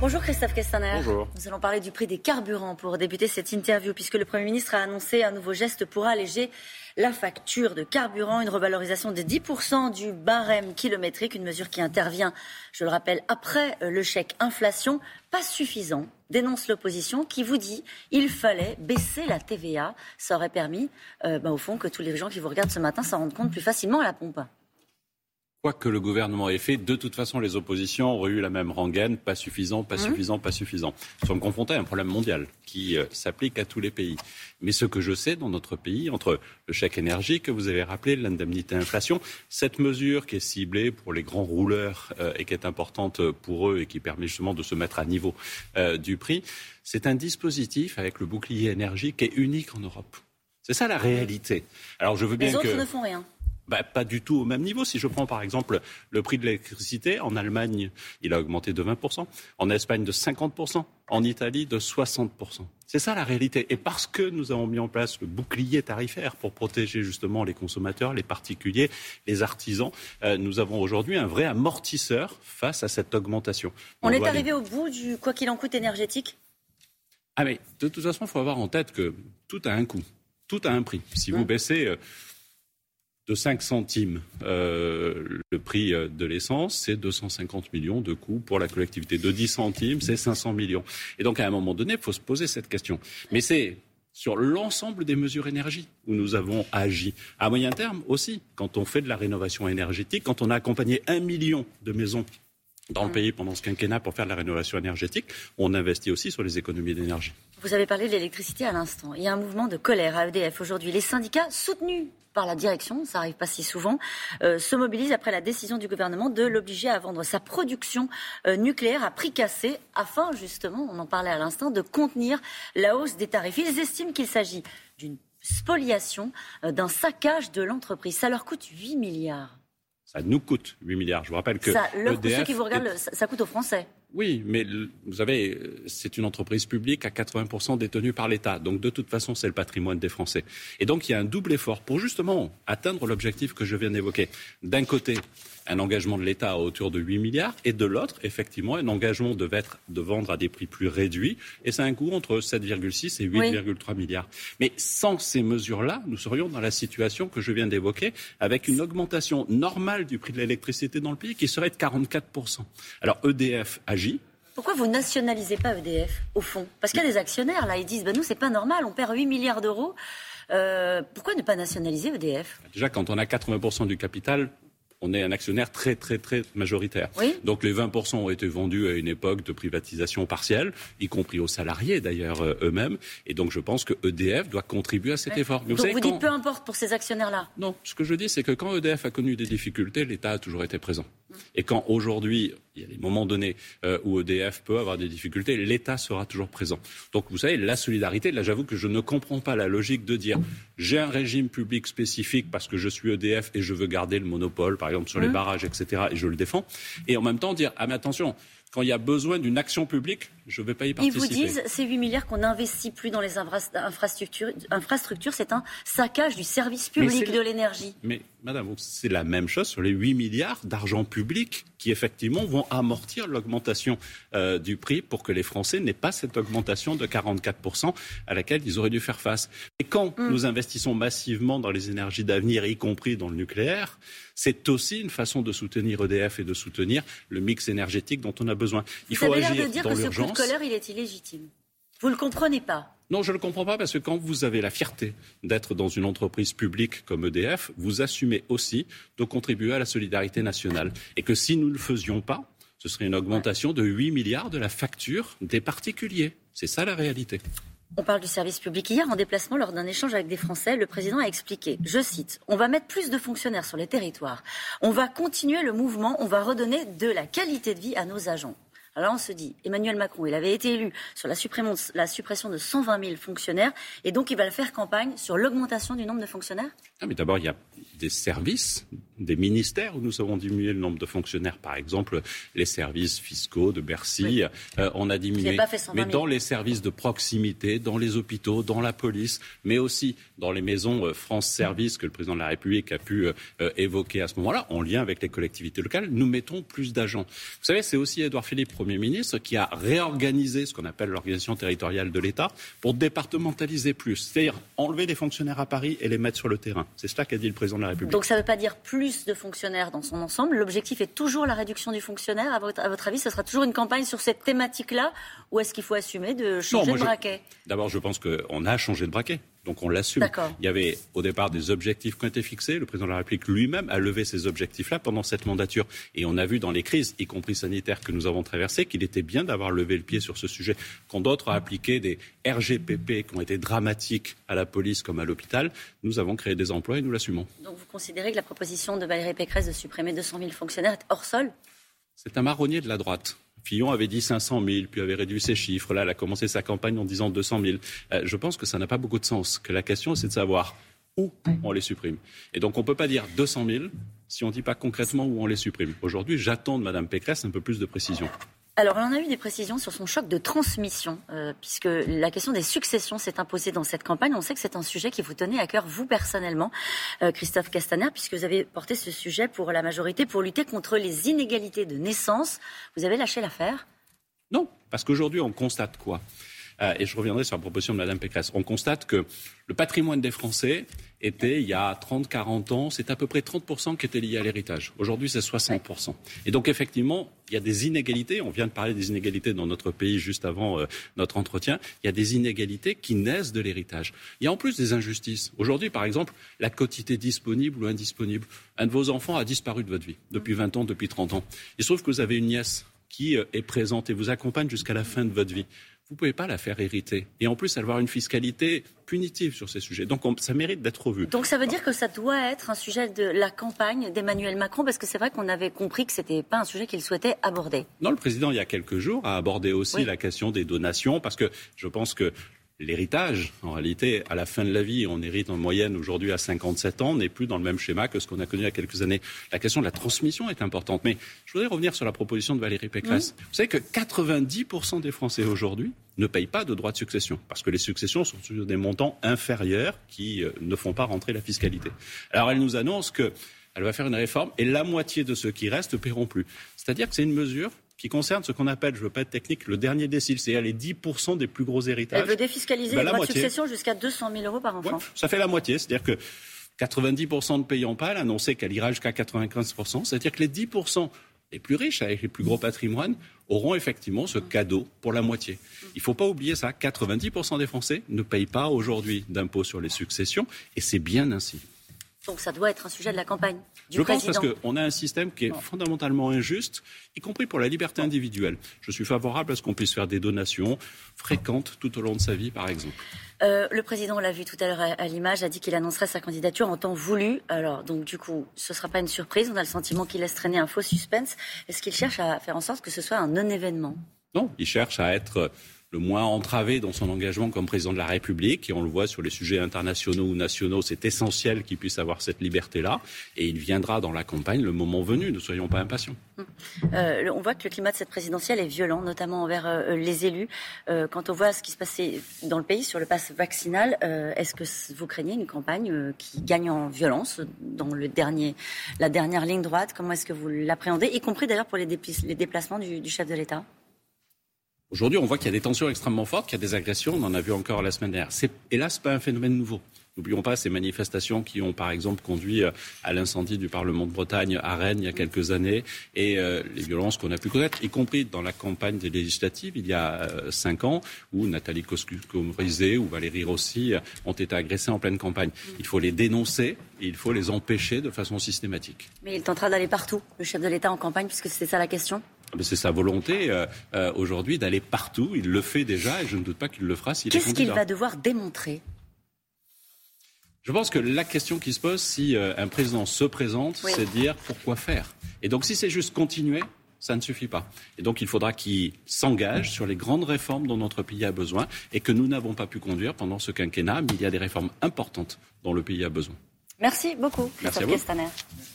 Bonjour Christophe Castaner. Bonjour. Nous allons parler du prix des carburants pour débuter cette interview, puisque le Premier ministre a annoncé un nouveau geste pour alléger la facture de carburant, une revalorisation de 10% du barème kilométrique, une mesure qui intervient, je le rappelle, après le chèque inflation, pas suffisant, dénonce l'opposition qui vous dit il fallait baisser la TVA. Ça aurait permis, euh, bah, au fond, que tous les gens qui vous regardent ce matin s'en rendent compte plus facilement à la pompe. Quoi que le gouvernement ait fait, de toute façon, les oppositions auraient eu la même rengaine, pas suffisant, pas mmh. suffisant, pas suffisant. Nous sommes confrontés à un problème mondial qui euh, s'applique à tous les pays. Mais ce que je sais dans notre pays, entre le chèque énergie que vous avez rappelé, l'indemnité inflation, cette mesure qui est ciblée pour les grands rouleurs euh, et qui est importante pour eux et qui permet justement de se mettre à niveau euh, du prix, c'est un dispositif avec le bouclier énergie qui est unique en Europe. C'est ça la réalité. Alors je veux bien les autres ne font rien. Bah, pas du tout au même niveau. Si je prends par exemple le prix de l'électricité, en Allemagne, il a augmenté de 20%, en Espagne de 50%, en Italie de 60%. C'est ça la réalité. Et parce que nous avons mis en place le bouclier tarifaire pour protéger justement les consommateurs, les particuliers, les artisans, euh, nous avons aujourd'hui un vrai amortisseur face à cette augmentation. On, est arrivé au bout du quoi qu'il en coûte énergétique? Ah mais de toute façon, il faut avoir en tête que tout a un coût, tout a un prix. Si vous baissez... Euh, de 5 centimes euh, le prix euh, de l'essence, c'est 250 millions de coûts pour la collectivité. De 10 centimes, c'est 500 millions. Et donc, à un moment donné, il faut se poser cette question. Mais c'est sur l'ensemble des mesures énergie où nous avons agi. À moyen terme aussi, quand on fait de la rénovation énergétique, quand on a accompagné un million de maisons dans le pays pendant ce quinquennat pour faire de la rénovation énergétique, on investit aussi sur les économies d'énergie. Vous avez parlé de l'électricité à l'instant. Il y a un mouvement de colère à EDF aujourd'hui. Les syndicats soutenus par la direction, ça arrive pas si souvent, euh, se mobilisent après la décision du gouvernement de l'obliger à vendre sa production euh, nucléaire à prix cassé afin justement, on en parlait à l'instant, de contenir la hausse des tarifs. Ils estiment qu'il s'agit d'une spoliation, euh, d'un saccage de l'entreprise. Ça leur coûte 8 milliards. Ça nous coûte 8 milliards. Je vous rappelle que. Ça, EDF ceux qui vous regardent, ça coûte aux Français. Oui, mais vous savez, c'est une entreprise publique à 80% détenue par l'État. Donc de toute façon, c'est le patrimoine des Français. Et donc il y a un double effort pour justement atteindre l'objectif que je viens d'évoquer. D'un côté, un engagement de l'État à hauteur de 8 milliards et de l'autre, effectivement, un engagement de, de vendre à des prix plus réduits. Et c'est un coût entre 7,6 et 8,3 milliards. Mais sans ces mesures-là, nous serions dans la situation que je viens d'évoquer avec une augmentation normale du prix de l'électricité dans le pays qui serait de 44%. Alors EDF agit. Pourquoi vous nationalisez pas EDF, au fond? Parce qu'il y a des actionnaires, là, ils disent, ben nous, c'est pas normal, on perd 8 milliards d'euros. Euh, pourquoi ne pas nationaliser EDF Déjà, quand on a 80% du capital, on est un actionnaire très, très, très majoritaire. Donc les 20% ont été vendus à une époque de privatisation partielle, y compris aux salariés d'ailleurs euh, eux-mêmes. Et donc je pense que EDF doit contribuer à cet effort. donc vous, dites peu importe pour ces actionnaires-là? Non, ce que je dis, c'est que quand EDF a connu des difficultés, l'État a toujours été présent. Et quand aujourd'hui, il y a des moments donnés euh, où EDF peut avoir des difficultés, l'État sera toujours présent. Donc vous savez, la solidarité, là j'avoue que je ne comprends pas la logique de dire j'ai un régime public spécifique parce que je suis EDF et je veux garder le monopole, par exemple sur les mmh. barrages, etc., et je le défends, et en même temps dire ah mais attention, quand il y a besoin d'une action publique, je ne vais pas y participer. Ils vous disent, ces 8 milliards qu'on n'investit plus dans les infrastructures, infrastructures c'est un saccage du service public de l'énergie. Mais madame, c'est la même chose sur les 8 milliards d'argent public qui, effectivement, vont amortir l'augmentation euh, du prix pour que les Français n'aient pas cette augmentation de 44% à laquelle ils auraient dû faire face. Et quand mm. nous investissons massivement dans les énergies d'avenir, y compris dans le nucléaire, c'est aussi une façon de soutenir EDF et de soutenir le mix énergétique dont on a besoin. Il faut agir de dire que ce coup de colère, il est illégitime. Vous ne le comprenez pas non, je ne le comprends pas parce que quand vous avez la fierté d'être dans une entreprise publique comme EDF, vous assumez aussi de contribuer à la solidarité nationale. Et que si nous ne le faisions pas, ce serait une augmentation de 8 milliards de la facture des particuliers. C'est ça la réalité. On parle du service public. Hier, en déplacement, lors d'un échange avec des Français, le président a expliqué, je cite, On va mettre plus de fonctionnaires sur les territoires. On va continuer le mouvement. On va redonner de la qualité de vie à nos agents. Alors on se dit, Emmanuel Macron, il avait été élu sur la suppression, de 120 000 fonctionnaires, et donc il va faire campagne sur l'augmentation du nombre de fonctionnaires? Ah, Mais d'abord, il y a des services des ministères où nous avons diminué le nombre de fonctionnaires, par exemple les services fiscaux de Bercy, euh, on a diminué. mais dans les services de proximité, dans les hôpitaux, dans la police, mais aussi dans les maisons euh, France Service que le président de la République a pu euh, évoquer à ce moment-là, en lien avec les collectivités locales, nous mettons plus d'agents. Vous savez, c'est aussi Édouard Philippe, Premier ministre, qui a réorganisé ce qu'on appelle l'organisation territoriale de l'État pour départementaliser plus, c'est-à-dire enlever les fonctionnaires à Paris et les mettre sur le terrain. C'est cela qu'a dit le président de la République. Donc ça ne veut pas dire plus de fonctionnaires dans son ensemble. L'objectif est toujours la réduction du fonctionnaire. À votre, à votre avis, ce sera toujours une campagne sur cette thématique-là ou est-ce qu'il faut assumer de changer de braquet? D'abord, je pense qu'on a changé de braquet. Donc on l'assume. Il y avait au départ des objectifs qui ont été fixés. Le président de la République lui-même a levé ces objectifs-là pendant cette mandature. Et on a vu dans les crises, y compris sanitaires, que nous avons traversées, qu'il était bien d'avoir levé le pied sur ce sujet. Quand d'autres ont appliqué des RGPP qui ont été dramatiques à la police comme à l'hôpital, nous avons créé des emplois et nous l'assumons. Donc vous considérez que la proposition de Valérie Pécresse de supprimer 200 000 fonctionnaires est hors sol? C'est un marronnier de la droite. Fillon avait dit 500 000, puis avait réduit ses chiffres. Là, elle a commencé sa campagne en disant 200 000. Euh, je pense que ça n'a pas beaucoup de sens. Que la question, c'est de savoir où on les supprime. Et donc, on ne peut pas dire 200 000 si on ne dit pas concrètement où on les supprime. Aujourd'hui, j'attends de Mme Pécresse un peu plus de précision. Alors, on a eu des précisions sur son choc de transmission, euh, puisque la question des successions s'est imposée dans cette campagne. On sait que c'est un sujet qui vous tenait à cœur, vous personnellement, euh, Christophe Castaner, puisque vous avez porté ce sujet pour la majorité, pour lutter contre les inégalités de naissance. Vous avez lâché l'affaire? Non, parce qu'aujourd'hui, on constate quoi? Et je reviendrai sur la proposition de Mme Pécresse. On constate que le patrimoine des Français était, il y a 30, 40 ans, c'est à peu près 30% qui était lié à l'héritage. Aujourd'hui, c'est 60%. Et donc, effectivement, il y a des inégalités. On vient de parler des inégalités dans notre pays juste avant euh, notre entretien. Il y a des inégalités qui naissent de l'héritage. Il y a en plus des injustices. Aujourd'hui, par exemple, la quotité disponible ou indisponible. Un de vos enfants a disparu de votre vie depuis 20 ans, depuis 30 ans. Il se trouve que vous avez une nièce qui euh, est présente et vous accompagne jusqu'à la fin de votre vie vous ne pouvez pas la faire hériter. Et en plus, avoir une fiscalité punitive sur ces sujets. Donc ça mérite d'être revu. Donc ça veut dire que ça doit être un sujet de la campagne d'Emmanuel Macron, parce que c'est vrai qu'on avait compris que ce n'était pas un sujet qu'il souhaitait aborder. Non, le président, il y a quelques jours, a abordé aussi la question des donations, parce que je pense que l'héritage, en réalité, à la fin de la vie, on hérite en moyenne aujourd'hui à 57 ans, n'est plus dans le même schéma que ce qu'on a connu il y a quelques années. La question de la transmission est importante. Mais je voudrais revenir sur la proposition de Valérie Pécresse. Vous savez que 90% des Français aujourd'hui ne payent pas de droits de succession, parce que les successions sont sur des montants inférieurs qui euh, ne font pas rentrer la fiscalité. Alors elle nous annonce qu'elle va faire une réforme et la moitié de ceux qui restent ne paieront plus. C'est-à-dire que c'est une mesure qui concerne ce qu'on appelle, je ne veux pas être technique, le dernier décile, c'est-à-dire les 10% des plus gros héritages. Elle veut défiscaliser ben, les droits de succession jusqu'à 200 000 euros par enfant. ça fait la moitié, c'est-à-dire que 90% ne payant pas, elle a annoncé qu'elle ira jusqu'à 95%, c'est-à-dire que les 10% les plus riches, avec les plus gros patrimoines, auront effectivement ce cadeau pour la moitié. Il ne faut pas oublier ça, 90% des Français ne payent pas aujourd'hui d'impôt sur les successions, et c'est bien ainsi. Donc ça doit être un sujet de la campagne du Je pense parce qu'on a un système qui est fondamentalement injuste, y compris pour la liberté individuelle. Je suis favorable à ce qu'on puisse faire des donations fréquentes tout au long de sa vie, par exemple. Euh, le président, on l'a vu tout à l'heure à, l'image, a dit qu'il annoncerait sa candidature en temps voulu. Alors, donc, du coup, ce ne sera pas une surprise. On a le sentiment qu'il laisse traîner un faux suspense. Est-ce qu'il cherche à faire en sorte que ce soit un non-événement? Non, il cherche à être le moins entravé dans son engagement comme président de la République. Et on le voit sur les sujets internationaux ou nationaux, c'est essentiel qu'il puisse avoir cette liberté-là. Et il viendra dans la campagne le moment venu. Ne soyons pas impatients. Hum. Euh, on voit que le climat de cette présidentielle est violent, notamment envers euh, les élus. Euh, quand on voit ce qui se passait dans le pays sur le pass vaccinal, est-ce que vous craignez une campagne qui gagne en violence dans la dernière ligne droite? Comment est-ce que vous l'appréhendez, y compris d'ailleurs pour les, déplacements du chef de l'État? Aujourd'hui, on voit qu'il y a des tensions extrêmement fortes, qu'il y a des agressions. On en a vu encore la semaine dernière. C'est hélas pas un phénomène nouveau. N'oublions pas ces manifestations qui ont, par exemple, conduit euh, à l'incendie du Parlement de Bretagne à Rennes il y a quelques années et euh, les violences qu'on a pu connaître, y compris dans la campagne des législatives il y a euh, cinq ans, où Nathalie Coscu-Corizet ou Valérie Rossi ont été agressées en pleine campagne. Il faut les dénoncer et il faut les empêcher de façon systématique. Mais il tentera d'aller partout, le chef de l'État en campagne, puisque c'est ça la question? C'est sa volonté euh, euh, aujourd'hui d'aller partout. Il le fait déjà et je ne doute pas qu'il le fera s'il Qu'est-ce qu'il va devoir démontrer? Je pense que la question qui se pose, si euh, un président se présente, c'est dire pourquoi faire? Et donc si c'est juste continuer, ça ne suffit pas. Et donc il faudra qu'il s'engage sur les grandes réformes dont notre pays a besoin et que nous n'avons pas pu conduire pendant ce quinquennat, mais il y a des réformes importantes dont le pays a besoin. Merci beaucoup, Christophe Castaner.